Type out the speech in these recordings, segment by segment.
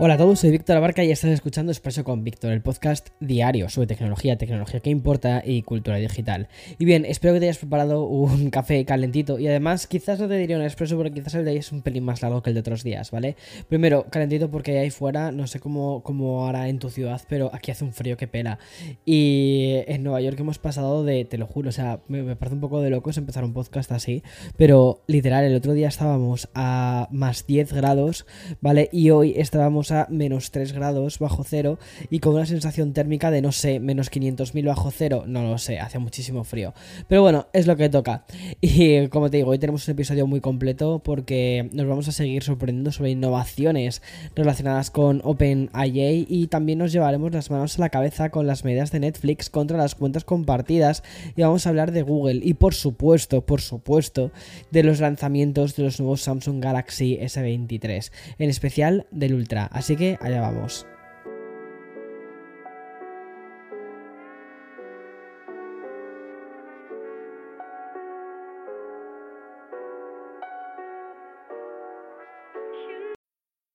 Hola a todos, soy Víctor Abarca y estás escuchando Expreso con Víctor, el podcast diario sobre tecnología, tecnología que importa y cultura digital. Y bien, espero que te hayas preparado un café calentito y además quizás no te diría un expreso porque quizás el de hoy es un pelín más largo que el de otros días, ¿vale? Primero, calentito porque ahí fuera, no sé cómo, cómo hará en tu ciudad, pero aquí hace un frío que pela. Y en Nueva York hemos pasado de, te lo juro, o sea, me, me parece un poco de locos empezar un podcast así, pero literal, el otro día estábamos a más 10 grados, ¿vale? Y hoy estábamos a menos 3 grados bajo cero y con una sensación térmica de no sé, menos 500.000 bajo cero, no lo sé, hace muchísimo frío. Pero bueno, es lo que toca. Y como te digo, hoy tenemos un episodio muy completo porque nos vamos a seguir sorprendiendo sobre innovaciones relacionadas con OpenIA y también nos llevaremos las manos a la cabeza con las medidas de Netflix contra las cuentas compartidas y vamos a hablar de Google y por supuesto, por supuesto, de los lanzamientos de los nuevos Samsung Galaxy S23, en especial del Ultra. Así que allá vamos.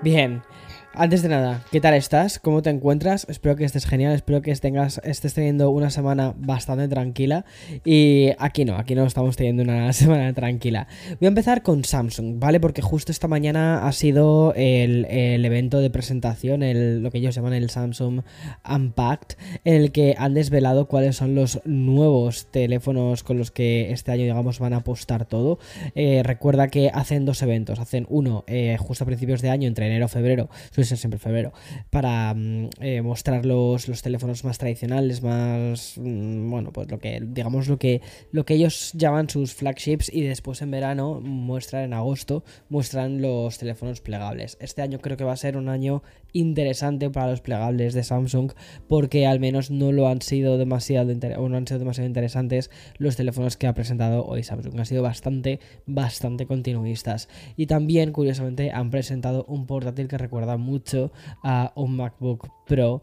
Bien, antes de nada, ¿qué tal estás? ¿Cómo te encuentras? Espero que estés genial, espero que estés teniendo una semana bastante tranquila. Y aquí no, aquí no estamos teniendo una semana tranquila. Voy a empezar con Samsung, ¿vale? Porque justo esta mañana ha sido el, el evento de presentación, el, lo que ellos llaman el Samsung Unpacked, en el que han desvelado cuáles son los nuevos teléfonos con los que este año, digamos, van a apostar todo. Eh, recuerda que hacen dos eventos, hacen uno eh, justo a principios de año, entre enero y febrero ser siempre febrero, para eh, mostrar los, los, teléfonos más tradicionales, más, mm, bueno, pues lo que, digamos, lo que, lo que ellos llaman sus flagships y después en verano muestran, en agosto, muestran los teléfonos plegables. Este año creo que va a ser un año interesante para los plegables de Samsung porque al menos no lo han sido demasiado, o no han sido demasiado interesantes los teléfonos que ha presentado hoy Samsung. Han sido bastante, bastante continuistas. Y también, curiosamente, han presentado un portátil que recuerda mucho mucho a un MacBook Pro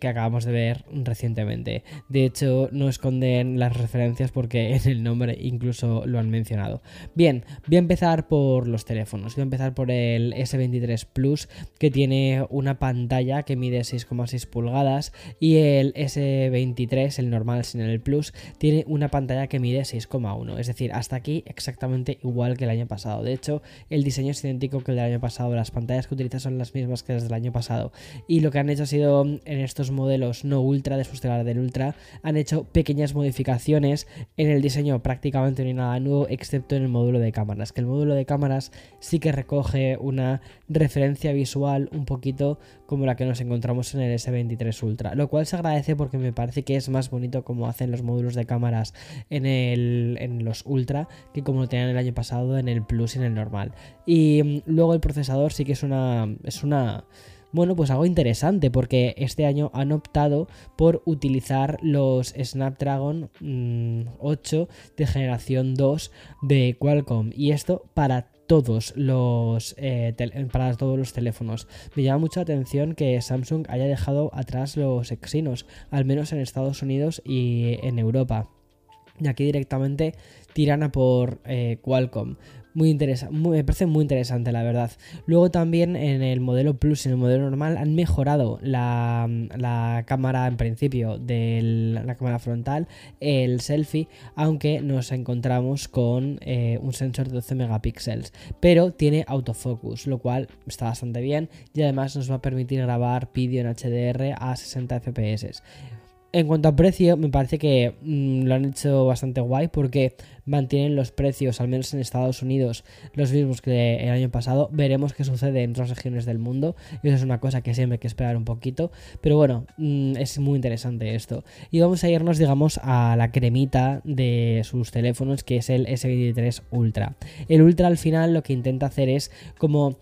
que acabamos de ver recientemente. De hecho, no esconden las referencias porque en el nombre incluso lo han mencionado. Bien, voy a empezar por los teléfonos. Voy a empezar por el S23 Plus, que tiene una pantalla que mide 6,6 pulgadas, y el S23, el normal sin el Plus, tiene una pantalla que mide 6,1. Es decir, hasta aquí exactamente igual que el año pasado. De hecho, el diseño es idéntico que el del año pasado. Las pantallas que utiliza son las mismas que las del año pasado. Y lo que han hecho ha sido en este estos modelos no ultra, después de la del ultra, han hecho pequeñas modificaciones en el diseño, prácticamente no hay nada nuevo, excepto en el módulo de cámaras, que el módulo de cámaras sí que recoge una referencia visual un poquito como la que nos encontramos en el S23 Ultra, lo cual se agradece porque me parece que es más bonito como hacen los módulos de cámaras en, el, en los Ultra que como lo tenían el año pasado en el Plus y en el normal. Y mm, luego el procesador sí que es una... Es una bueno, pues algo interesante porque este año han optado por utilizar los Snapdragon 8 mm, de generación 2 de Qualcomm y esto para todos los eh, para todos los teléfonos. Me llama mucho la atención que Samsung haya dejado atrás los Exynos, al menos en Estados Unidos y en Europa. Y aquí directamente tiran a por eh, Qualcomm. Muy interesante, me parece muy interesante la verdad. Luego también en el modelo Plus en el modelo normal han mejorado la, cámara en principio de la cámara frontal, el selfie, aunque nos encontramos con eh, un sensor de 12 megapíxeles, pero tiene autofocus, lo cual está bastante bien y además nos va a permitir grabar vídeo en HDR a 60 fps. En cuanto a precio, me parece que mm, lo han hecho bastante guay porque mantienen los precios, al menos en Estados Unidos, los mismos que el año pasado. Veremos qué sucede en otras regiones del mundo. Y eso es una cosa que siempre hay que esperar un poquito. Pero bueno, mm, es muy interesante esto. Y vamos a irnos, digamos, a la cremita de sus teléfonos, que es el S23 Ultra. El Ultra al final lo que intenta hacer es como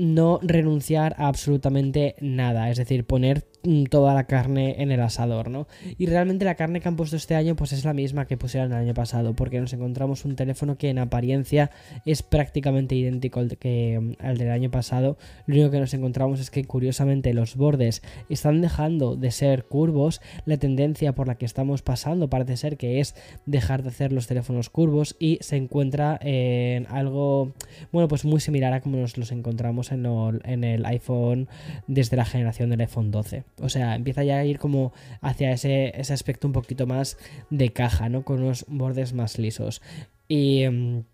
no renunciar a absolutamente nada, es decir, poner toda la carne en el asador, ¿no? Y realmente la carne que han puesto este año pues es la misma que pusieron el año pasado, porque nos encontramos un teléfono que en apariencia es prácticamente idéntico mm, al del año pasado. Lo único que nos encontramos es que curiosamente los bordes están dejando de ser curvos, la tendencia por la que estamos pasando parece ser que es dejar de hacer los teléfonos curvos y se encuentra en algo, bueno, pues muy similar a como nos los encontramos en, en el iPhone desde la generación del iPhone 12. O sea, empieza ya a ir como hacia ese, aspecto un poquito más de caja, ¿no? Con unos bordes más lisos. Y... Mm,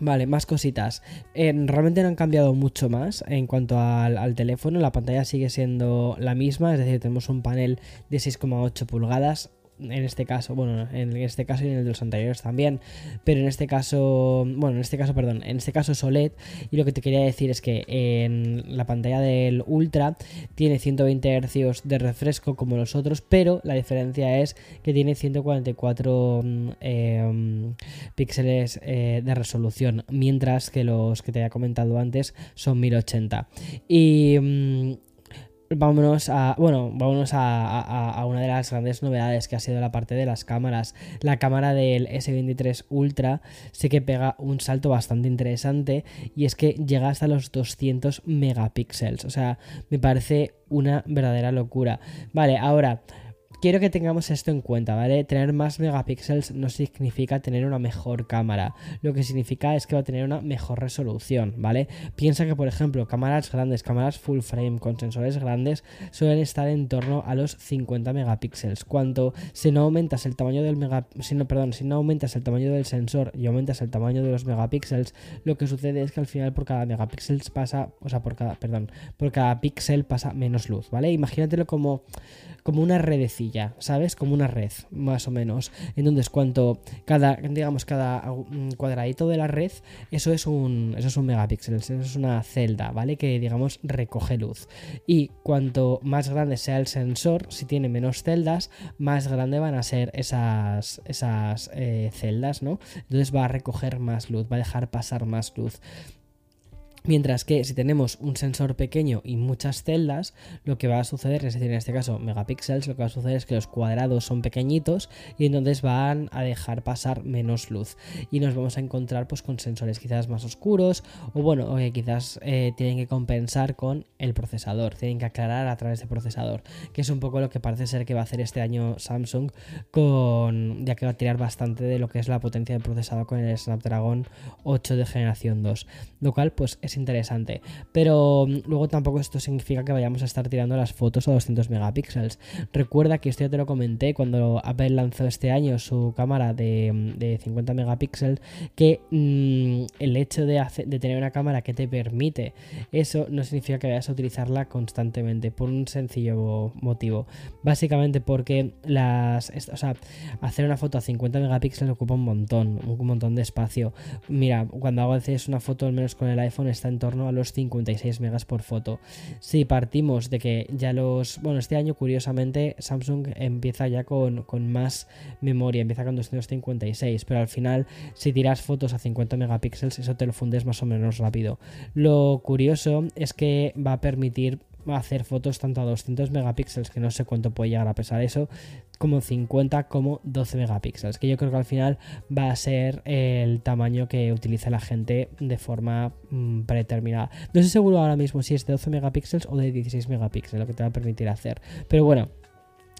vale, más cositas. Realmente no han cambiado mucho más en cuanto al, teléfono. La pantalla sigue siendo la misma, es decir, tenemos un panel de 6,8 pulgadas en este caso, bueno, en este caso y en el de los anteriores también, pero en este caso, bueno, en este caso, perdón, en este caso es OLED y lo que te quería decir es que en la pantalla del Ultra tiene 120 Hz de refresco como los otros, pero la diferencia es que tiene 144 mm, em, píxeles eh, de resolución, mientras que los que te había comentado antes son 1080. Y mm, vámonos a. Bueno, vámonos a, una de las grandes novedades que ha sido la parte de las cámaras. La cámara del S23 Ultra sí que pega un salto bastante interesante. Y es que llega hasta los 200 megapíxeles. O sea, me parece una verdadera locura. Vale, ahora quiero que tengamos esto en cuenta, ¿vale? Tener más megapíxeles no significa tener una mejor cámara. Lo que significa es que va a tener una mejor resolución, ¿vale? Piensa que, por ejemplo, cámaras grandes, cámaras full frame con sensores grandes suelen estar en torno a los 50 megapíxeles. Cuanto si no aumentas el tamaño del mega, si no, perdón, si no aumentas el tamaño del sensor y aumentas el tamaño de los megapíxeles, lo que sucede es que al final por cada megapíxel pasa, o sea, por cada, perdón, por cada píxel pasa menos luz, ¿vale? Imagínatelo como como una redecilla, ¿sabes? Como una red, más o menos. Entonces, cuanto cada, digamos, cada cuadradito de la red, eso es un, eso es un megapíxel, eso es una celda, ¿vale? Que, digamos, recoge luz. Y cuanto más grande sea el sensor, si tiene menos celdas, más grande van a ser esas, esas eh, celdas, ¿no? Entonces va a recoger más luz, va a dejar pasar más luz. Mientras que si tenemos un sensor pequeño y muchas celdas, lo que va a suceder, es decir, en este caso megapíxeles, lo que va a suceder es que los cuadrados son pequeñitos y entonces van a dejar pasar menos luz. Y nos vamos a encontrar pues con sensores quizás más oscuros o bueno, o que quizás eh, tienen que compensar con el procesador, tienen que aclarar a través del procesador, que es un poco lo que parece ser que va a hacer este año Samsung con ya que va a tirar bastante de lo que es la potencia del procesador con el Snapdragon 8 de generación 2, lo cual pues es interesante. Pero mm, luego tampoco esto significa que vayamos a estar tirando las fotos a 200 megapíxeles. Recuerda que esto ya te lo comenté cuando Apple lanzó este año su cámara de, 50 mm, megapíxeles, que mm, el hecho de, tener una cámara que te permite eso no significa que vayas a utilizarla constantemente, por un sencillo motivo. Básicamente porque las, o sea, hacer una foto a 50 megapíxeles ocupa un montón, un montón de espacio. Mira, cuando hago veces una foto al menos con el iPhone está en torno a los 56 megas por foto. Si partimos de que ya los... Bueno, este año curiosamente Samsung empieza ya con, más memoria, empieza con 256, pero al final si tiras fotos a 50 megapíxeles eso te lo fundes más o menos rápido. Lo curioso es que va a permitir hacer fotos tanto a 200 megapíxeles, que no sé cuánto puede llegar a pesar eso, como 50 como 12 megapíxeles, que yo creo que al final va a ser el tamaño que utiliza la gente de forma mm, predeterminada. No estoy seguro ahora mismo si es de 12 megapíxeles o de 16 megapíxeles, lo que te va a permitir hacer. Pero bueno,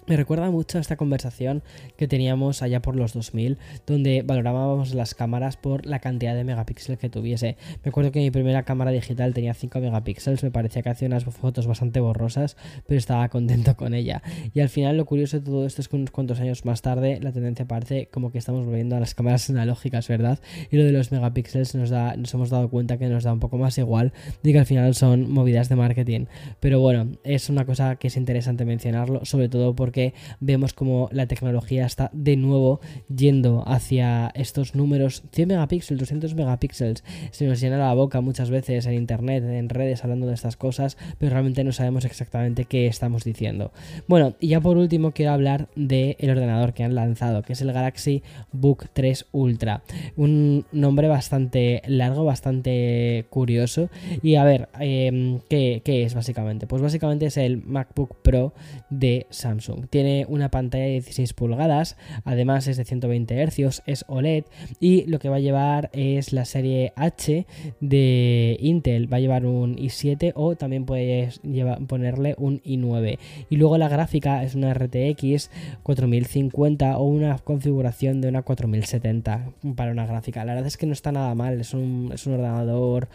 Me recuerda mucho a esta conversación que teníamos allá por los 2000, donde valorábamos las cámaras por la cantidad de megapíxeles que tuviese. Me acuerdo que mi primera cámara digital tenía 5 megapíxeles, me parecía que hacía unas fotos bastante borrosas, pero estaba contento con ella. Y al final lo curioso de todo esto es que unos cuantos años más tarde la tendencia parece como que estamos volviendo a las cámaras analógicas, ¿verdad? Y lo de los megapíxeles nos, da, nos hemos dado cuenta que nos da un poco más igual de que al final son movidas de marketing. Pero bueno, es una cosa que es interesante mencionarlo, sobre todo porque porque vemos como la tecnología está de nuevo yendo hacia estos números 100 megapíxeles, 200 megapíxeles. Se nos llena la boca muchas veces en internet, en redes, hablando de estas cosas, pero realmente no sabemos exactamente qué estamos diciendo. Bueno, y ya por último quiero hablar del el ordenador que han lanzado, que es el Galaxy Book 3 Ultra. Un nombre bastante largo, bastante curioso. Y a ver, em, ¿qué, ¿qué es básicamente? Pues básicamente es el MacBook Pro de Samsung. Tiene una pantalla de 16 pulgadas, además es de 120 Hz, es OLED y lo que va a llevar es la serie H de Intel. Va a llevar un i7 o también puedes ponerle un i9. Y luego la gráfica es una RTX 4050 o una configuración de una 4070 para una gráfica. La verdad es que no está nada mal, es un, es un ordenador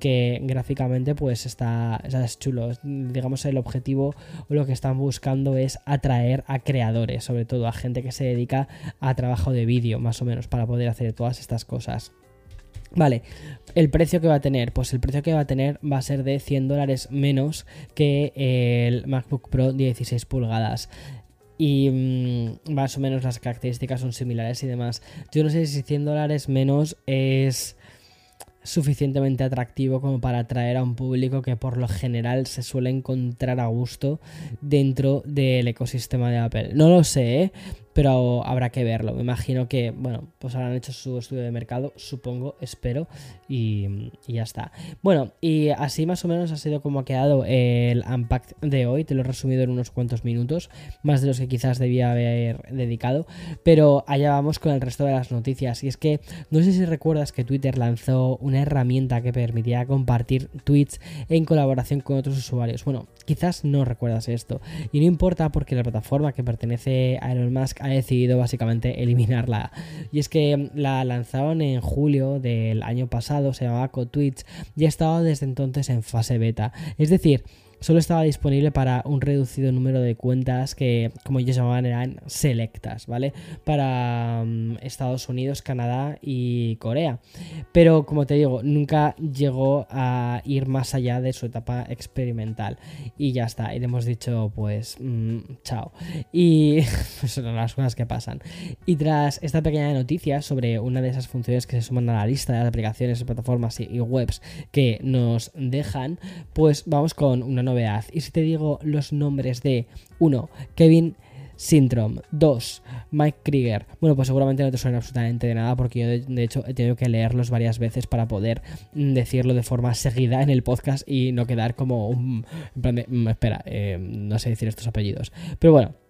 que gráficamente pues está, chulo. Digamos el objetivo o lo que están buscando es atraer a creadores, sobre todo a gente que se dedica a trabajo de vídeo, más o menos, para poder hacer todas estas cosas. Vale, el precio que va a tener, pues el precio que va a tener va a ser de 100 dólares menos que el MacBook Pro 16 pulgadas y mm, más o menos las características son similares y demás. Yo no sé si 100 dólares menos es suficientemente atractivo como para atraer a un público que por lo general se suele encontrar a gusto dentro del ecosistema de Apple. No lo sé, ¿eh? Pero habrá que verlo. Me imagino que, bueno, pues habrán hecho su estudio de mercado, supongo, espero, y, ya está. Bueno, y así más o menos ha sido como ha quedado el Unpacked de hoy. Te lo he resumido en unos cuantos minutos, más de los que quizás debía haber dedicado, pero allá vamos con el resto de las noticias. Y es que no sé si recuerdas que Twitter lanzó una herramienta que permitía compartir tweets en colaboración con otros usuarios. Bueno, quizás no recuerdas esto, y no importa porque la plataforma que pertenece a Elon Musk ha decidido básicamente eliminarla. Y es que la lanzaron en julio del año pasado, se llamaba CoTweets, y ha estado desde entonces en fase beta. Es decir, solo estaba disponible para un reducido número de cuentas que, como ellos llamaban, eran selectas, ¿vale? Para mm, Estados Unidos, Canadá y Corea. Pero, como te digo, nunca llegó a ir más allá de su etapa experimental. Y ya está, y le hemos dicho, pues, mm, chao. Y pues son las cosas que pasan. Y tras esta pequeña noticia sobre una de esas funciones que se suman a la lista de aplicaciones, plataformas y webs que nos dejan, pues vamos con una y si te digo los nombres de 1. Kevin Syndrome 2. Mike Krieger. Bueno, pues seguramente no te suena absolutamente de nada porque yo de, hecho he tenido que leerlos varias veces para poder mm, decirlo de forma seguida en el podcast y no quedar como un... Mm, espera, eh, no sé decir estos apellidos. Pero bueno.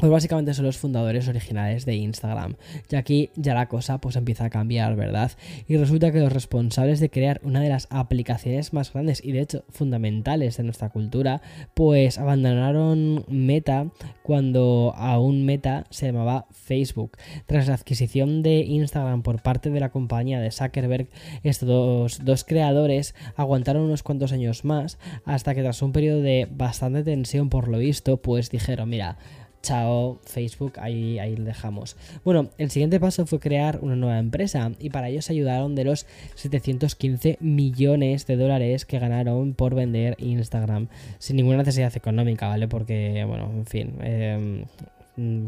Pues básicamente son los fundadores originales de Instagram. Y aquí ya la cosa pues empieza a cambiar, ¿verdad? Y resulta que los responsables de crear una de las aplicaciones más grandes y de hecho fundamentales de nuestra cultura, pues abandonaron Meta cuando aún Meta se llamaba Facebook. Tras la adquisición de Instagram por parte de la compañía de Zuckerberg, estos dos, creadores aguantaron unos cuantos años más hasta que tras un periodo de bastante tensión por lo visto, pues dijeron, mira, Chao, Facebook, ahí, ahí dejamos. Bueno, el siguiente paso fue crear una nueva empresa y para ello se ayudaron de los 715 millones de dólares que ganaron por vender Instagram sin ninguna necesidad económica, ¿vale? Porque, bueno, en fin, em,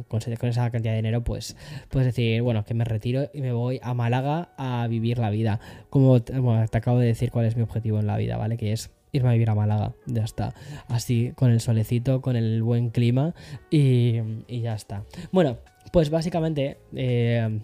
con, esa cantidad de dinero, pues puedes decir, bueno, que me retiro y me voy a Málaga a vivir la vida. Como te acabo de decir cuál es mi objetivo en la vida, ¿vale? Que es irme a vivir a Málaga. Ya está. Así, con el solecito, con el buen clima y, ya está. Bueno, pues básicamente... Eh,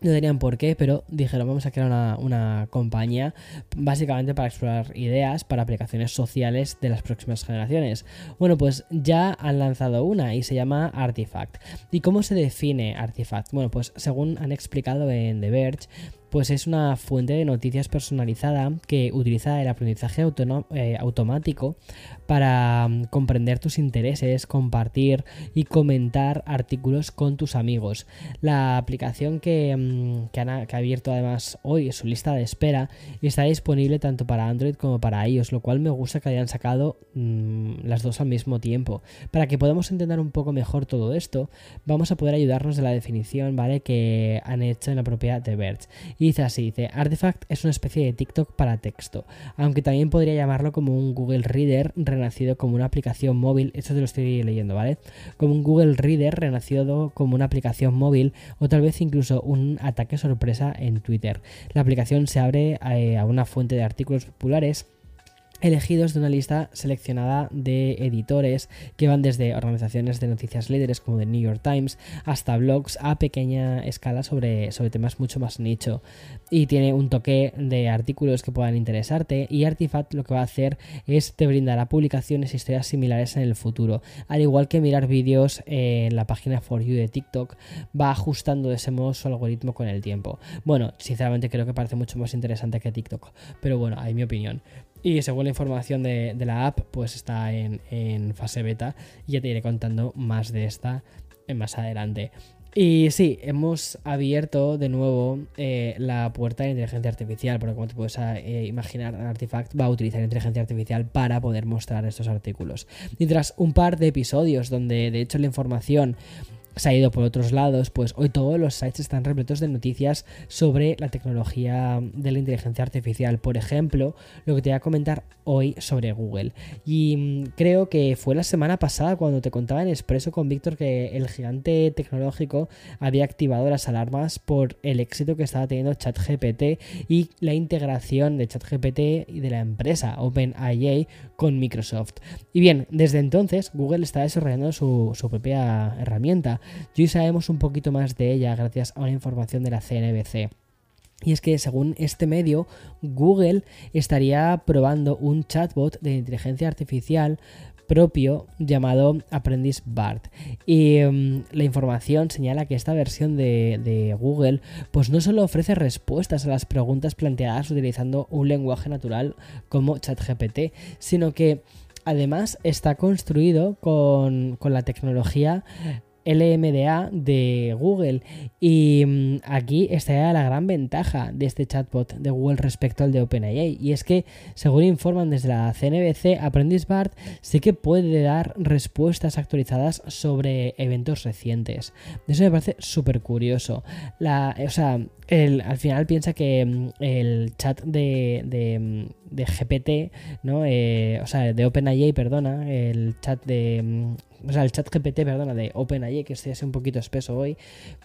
no tenían por qué, pero dijeron vamos a crear una, compañía básicamente para explorar ideas para aplicaciones sociales de las próximas generaciones. Bueno, pues ya han lanzado una y se llama Artifact. ¿Y cómo se define Artifact? Bueno, pues según han explicado en The Verge, pues es una fuente de noticias personalizada que utiliza el aprendizaje eh, automático para mm, comprender tus intereses, compartir y comentar artículos con tus amigos. La aplicación que, mm, que, ha abierto además hoy su lista de espera está disponible tanto para Android como para iOS, lo cual me gusta que hayan sacado mm, las dos al mismo tiempo. Para que podamos entender un poco mejor todo esto, vamos a poder ayudarnos de la definición, ¿vale? Que han hecho en la propia The Verge. Y dice así, dice, Artifact es una especie de TikTok para texto, aunque también podría llamarlo como un Google Reader renacido como una aplicación móvil, esto te lo estoy leyendo, ¿vale? Como un Google Reader renacido como una aplicación móvil o tal vez incluso un ataque sorpresa en Twitter. La aplicación se abre eh, a una fuente de artículos populares elegidos de una lista seleccionada de editores que van desde organizaciones de noticias líderes como The New York Times hasta blogs a pequeña escala sobre, sobre temas mucho más nicho. Y tiene un toque de artículos que puedan interesarte y Artifact lo que va a hacer es te brindará publicaciones e historias similares en el futuro. Al igual que mirar vídeos en la página For You de TikTok va ajustando de ese modo su algoritmo con el tiempo. Bueno sinceramente creo que parece mucho más interesante que TikTok pero bueno hay mi opinión y según la información de, la app, pues está en, fase beta y ya te iré contando más de esta más adelante. Y sí, hemos abierto de nuevo eh, la puerta de inteligencia artificial, porque como te puedes eh, imaginar, Artifact va a utilizar inteligencia artificial para poder mostrar estos artículos. Y tras un par de episodios donde de hecho la información se ha ido por otros lados, pues hoy todos los sites están repletos de noticias sobre la tecnología de la inteligencia artificial. Por ejemplo, lo que te voy a comentar hoy sobre Google. Y mm, creo que fue la semana pasada cuando te contaba en Expreso con Víctor que el gigante tecnológico había activado las alarmas por el éxito que estaba teniendo ChatGPT y la integración de ChatGPT y de la empresa OpenAI con Microsoft. Y bien, desde entonces Google está desarrollando su, su propia herramienta y hoy sabemos un poquito más de ella gracias a una información de la CNBC. Y es que según este medio, Google estaría probando un chatbot de inteligencia artificial propio llamado Aprendiz BART. Y em, la información señala que esta versión de, de, Google pues no solo ofrece respuestas a las preguntas planteadas utilizando un lenguaje natural como ChatGPT, sino que además está construido con, con la tecnología LMDA de Google. Y mm, aquí está la gran ventaja de este chatbot de Google respecto al de OpenAI. Y es que, según informan desde la CNBC, Apprentice Bart sí que puede dar respuestas actualizadas sobre eventos recientes. Eso me parece súper curioso. O sea, al final piensa que mm, el chat de, de, mm, GPT, ¿no? Eh, o sea, de OpenAI, perdona, el chat de o sea, el chat GPT, perdona, de OpenAI, que estoy así un poquito espeso hoy,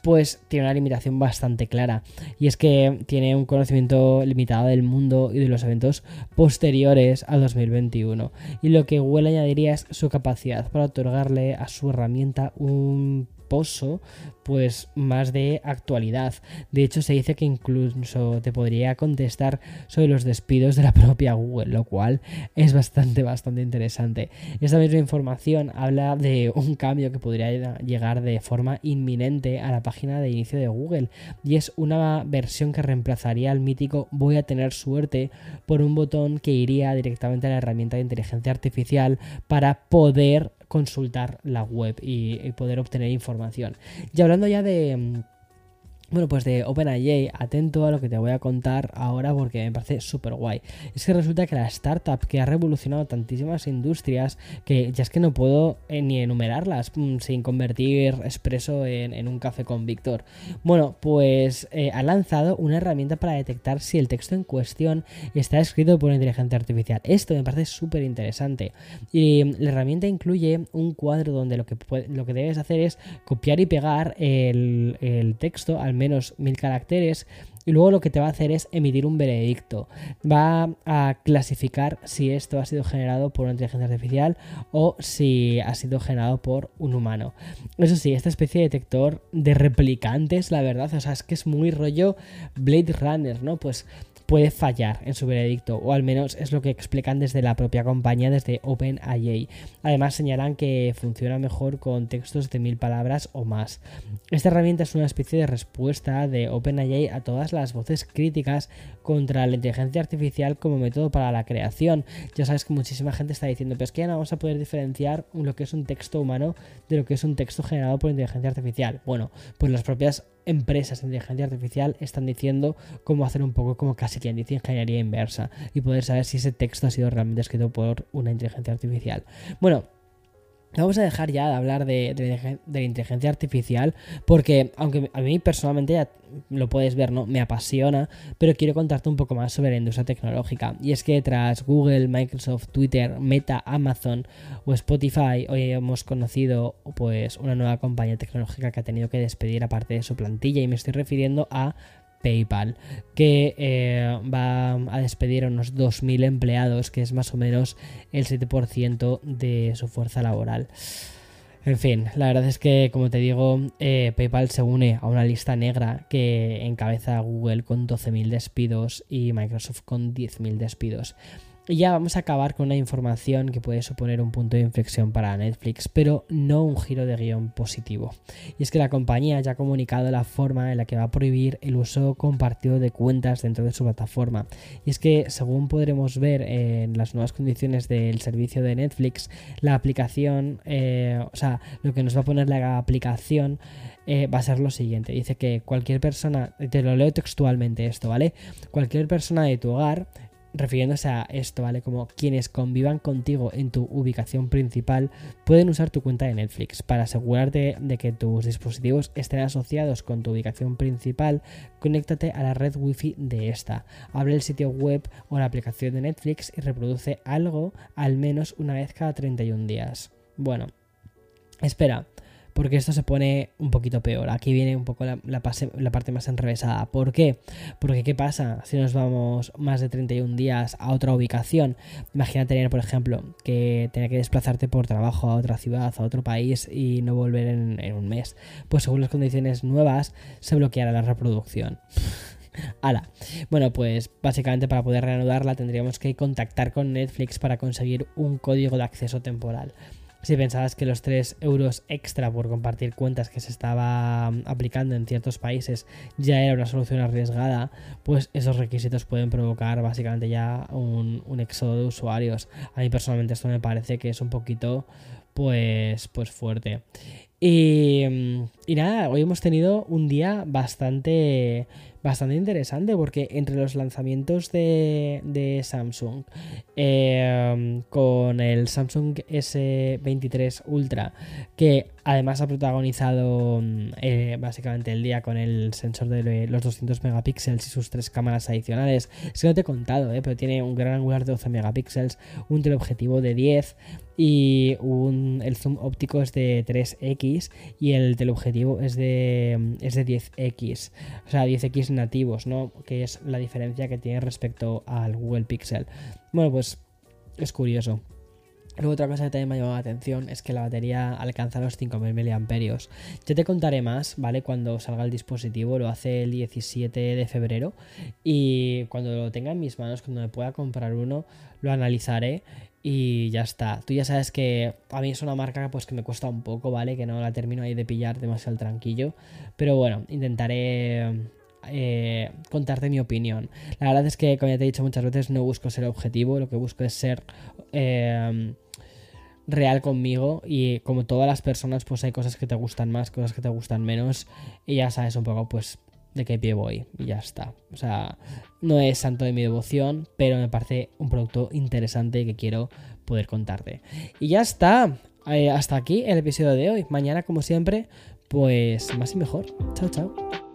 pues tiene una limitación bastante clara. Y es que tiene un conocimiento limitado del mundo y de los eventos posteriores al 2021. Y lo que Google añadiría es su capacidad para otorgarle a su herramienta un pues más de actualidad. De hecho, se dice que incluso te podría contestar sobre los despidos de la propia Google, lo cual es bastante, bastante interesante. Esta misma información habla de un cambio que podría llegar de forma inminente a la página de inicio de Google y es una versión que reemplazaría al mítico voy a tener suerte por un botón que iría directamente a la herramienta de inteligencia artificial para poder consultar la web y, poder obtener información. Y hablando ya de mm, bueno, pues de OpenAI, atento a lo que te voy a contar ahora porque me parece súper guay. Es que resulta que la startup que ha revolucionado tantísimas industrias que ya es que no puedo eh, ni enumerarlas mm, sin convertir expreso en, un café con Víctor. Bueno, pues eh, ha lanzado una herramienta para detectar si el texto en cuestión está escrito por inteligencia artificial. Esto me parece súper interesante. Y mm, la herramienta incluye un cuadro donde lo que, lo que debes hacer es copiar y pegar el, el texto al menos mil caracteres y luego lo que te va a hacer es emitir un veredicto. Va a clasificar si esto ha sido generado por una inteligencia artificial o si ha sido generado por un humano. Eso sí, esta especie de detector de replicantes, la verdad, o sea, es que es muy rollo Blade Runner, ¿no? Pues puede fallar en su veredicto, o al menos es lo que explican desde la propia compañía, desde OpenAI. Además señalan que funciona mejor con textos de mil palabras o más. Esta herramienta es una especie de respuesta de OpenAI a todas las voces críticas contra la inteligencia artificial como método para la creación. Ya sabes que muchísima gente está diciendo, pero es que ya no vamos a poder diferenciar lo que es un texto humano de lo que es un texto generado por inteligencia artificial. Bueno, pues las propias empresas de inteligencia artificial están diciendo cómo hacer un poco como casi quien dice ingeniería inversa y poder saber si ese texto ha sido realmente escrito por una inteligencia artificial. Bueno, Vamos a dejar ya de hablar de, la inteligencia artificial porque aunque a mí personalmente ya lo puedes ver, ¿no? Me apasiona, pero quiero contarte un poco más sobre la industria tecnológica. Y es que tras Google, Microsoft, Twitter, Meta, Amazon o Spotify, hoy hemos conocido pues una nueva compañía tecnológica que ha tenido que despedir a parte de su plantilla y me estoy refiriendo a PayPal, que eh, va a despedir a unos 2.000 empleados, que es más o menos el 7% de su fuerza laboral. En fin, la verdad es que, como te digo, eh, PayPal se une a una lista negra que encabeza Google con 12.000 despidos y Microsoft con 10.000 despidos. Y ya vamos a acabar con una información que puede suponer un punto de inflexión para Netflix, pero no un giro de guion positivo. Y es que la compañía ya ha comunicado la forma en la que va a prohibir el uso compartido de cuentas dentro de su plataforma. Y es que, según podremos ver en las nuevas condiciones del servicio de Netflix, la aplicación, eh, o sea, lo que nos va a poner la aplicación eh, va a ser lo siguiente. Dice que cualquier persona, te lo leo textualmente esto, ¿vale? Cualquier persona de tu hogar refiriéndose a esto, ¿vale? Como quienes convivan contigo en tu ubicación principal pueden usar tu cuenta de Netflix. Para asegurarte de que tus dispositivos estén asociados con tu ubicación principal, conéctate a la red wifi de esta. Abre el sitio web o la aplicación de Netflix y reproduce algo al menos una vez cada 31 días. Bueno, espera, porque esto se pone un poquito peor. Aquí viene un poco la, parte más enrevesada. ¿Por qué? Porque ¿qué pasa si nos vamos más de 31 días a otra ubicación? Imagina tener, por ejemplo, que tener que desplazarte por trabajo a otra ciudad, a otro país y no volver en, en un mes. Pues según las condiciones nuevas se bloqueará la reproducción. Ala. Bueno, pues básicamente para poder reanudarla tendríamos que contactar con Netflix para conseguir un código de acceso temporal. Si pensabas que los 3 euros extra por compartir cuentas que se estaba mm, aplicando en ciertos países ya era una solución arriesgada, pues esos requisitos pueden provocar básicamente ya un, un éxodo de usuarios. A mí personalmente esto me parece que es un poquito pues, pues fuerte. Y, mm, y nada, hoy hemos tenido un día bastante bastante interesante porque entre los lanzamientos de, Samsung eh, con el Samsung S23 Ultra que además ha protagonizado mm, eh, básicamente el día con el sensor de los 200 megapíxeles y sus tres cámaras adicionales es que no te he contado eh, pero tiene un gran angular de 12 megapíxeles un teleobjetivo de 10 y un, el zoom óptico es de 3x y el teleobjetivo es de, mm, es de 10x o sea 10x nativos, ¿no? Que es la diferencia que tiene respecto al Google Pixel. Bueno, pues es curioso. Luego otra cosa que también me ha llamado la atención es que la batería alcanza los 5000 mAh. Ya te contaré más, ¿vale? Cuando salga el dispositivo, lo hace el 17 de febrero y cuando lo tenga en mis manos, cuando me pueda comprar uno, lo analizaré y ya está. Tú ya sabes que a mí es una marca pues que me cuesta un poco, ¿vale? Que no la termino ahí de pillar demasiado tranquillo, pero bueno, intentaré eh, contarte mi opinión. La verdad es que, como ya te he dicho muchas veces, no busco ser objetivo, lo que busco es ser eh, real conmigo y como todas las personas, pues hay cosas que te gustan más, cosas que te gustan menos y ya sabes un poco, pues de qué pie voy y ya está. O sea, no es santo de mi devoción, pero me parece un producto interesante que quiero poder contarte. Y ya está. Eh, hasta aquí el episodio de hoy. Mañana, como siempre, pues más y mejor. Chao, chao.